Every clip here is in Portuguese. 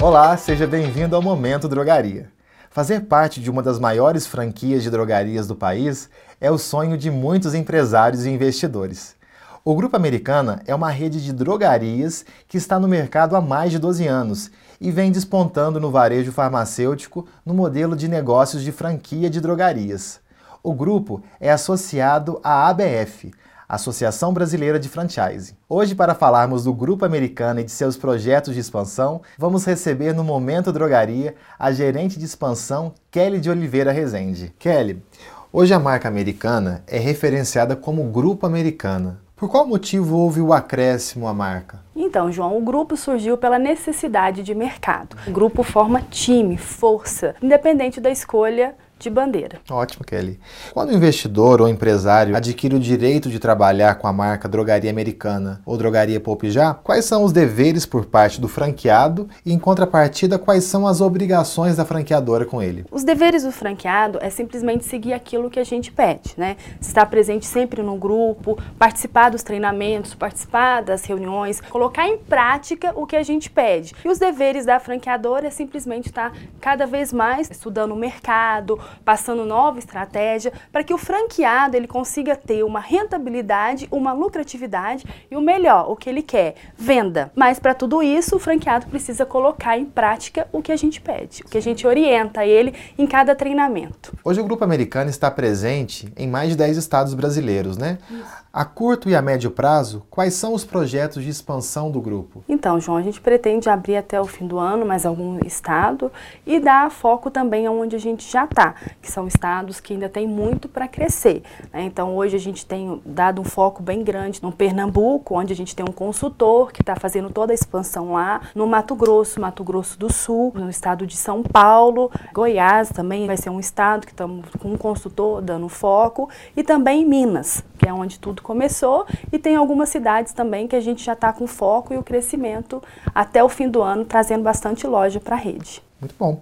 Olá, seja bem-vindo ao Momento Drogaria. Fazer parte de uma das maiores franquias de drogarias do país é o sonho de muitos empresários e investidores. O Grupo Americana é uma rede de drogarias que está no mercado há mais de 12 anos e vem despontando no varejo farmacêutico no modelo de negócios de franquia de drogarias. O grupo é associado à ABF, Associação Brasileira de Franchise. Hoje, para falarmos do Grupo Americana e de seus projetos de expansão, vamos receber no Momento Drogaria a gerente de expansão Kelly de Oliveira Rezende. Kelly, hoje a marca americana é referenciada como Grupo Americana. Por qual motivo houve o acréscimo à marca? Então, João, o grupo surgiu pela necessidade de mercado. O grupo forma time, força, independente da escolha de bandeira. Ótimo, Kelly. Quando o investidor ou empresário adquire o direito de trabalhar com a marca Drogaria Americana ou Drogaria Poupe Já, quais são os deveres por parte do franqueado e, em contrapartida, quais são as obrigações da franqueadora com ele? Os deveres do franqueado é simplesmente seguir aquilo que a gente pede, né? Estar presente sempre no grupo, participar dos treinamentos, participar das reuniões, colocar em prática o que a gente pede. E os deveres da franqueadora é simplesmente estar cada vez mais estudando o mercado, passando nova estratégia para que o franqueado ele consiga ter uma rentabilidade, uma lucratividade e o melhor, o que ele quer, venda. Mas para tudo isso, o franqueado precisa colocar em prática o que a gente pede, o que a gente orienta ele em cada treinamento. Hoje o Grupo Americano está presente em mais de 10 estados brasileiros, né? Isso. A curto e a médio prazo, quais são os projetos de expansão do grupo? Então, João, a gente pretende abrir até o fim do ano mais algum estado e dar foco também onde a gente já está, que são estados que ainda tem muito para crescer. Né? Então, hoje a gente tem dado um foco bem grande no Pernambuco, onde a gente tem um consultor que está fazendo toda a expansão lá, no Mato Grosso, Mato Grosso do Sul, no estado de São Paulo, Goiás também vai ser um estado que estamos com um consultor dando foco, e também Minas, que é onde tudo começou, e tem algumas cidades também que a gente já está com foco e o crescimento até o fim do ano, trazendo bastante loja para a rede. Muito bom.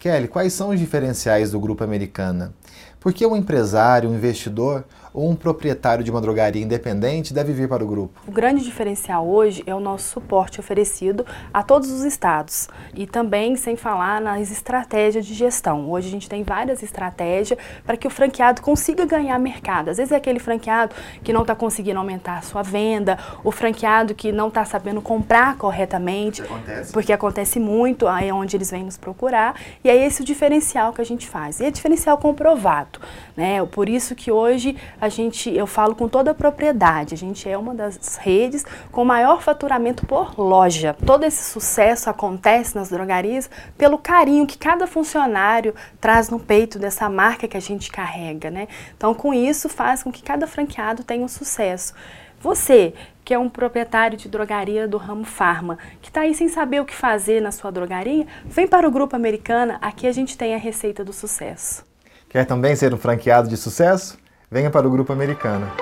Kelly, quais são os diferenciais do Grupo Americana? Por que um empresário, um investidor um proprietário de uma drogaria independente deve vir para o grupo? O grande diferencial hoje é o nosso suporte oferecido a todos os estados e também sem falar nas estratégias de gestão. Hoje a gente tem várias estratégias para que o franqueado consiga ganhar mercado. Às vezes é aquele franqueado que não está conseguindo aumentar a sua venda, o franqueado que não está sabendo comprar corretamente, acontece. porque acontece muito, aí é onde eles vêm nos procurar, e é esse o diferencial que a gente faz. E é diferencial comprovado. Né? Por isso que hoje a gente, eu falo com toda a propriedade, a gente é uma das redes com maior faturamento por loja. Todo esse sucesso acontece nas drogarias pelo carinho que cada funcionário traz no peito dessa marca que a gente carrega, né? Então, com isso faz com que cada franqueado tenha um sucesso. Você, que é um proprietário de drogaria do ramo farma, que está aí sem saber o que fazer na sua drogaria, vem para o Grupo Americana, aqui a gente tem a receita do sucesso. Quer também ser um franqueado de sucesso? Venha para o Grupo Americana.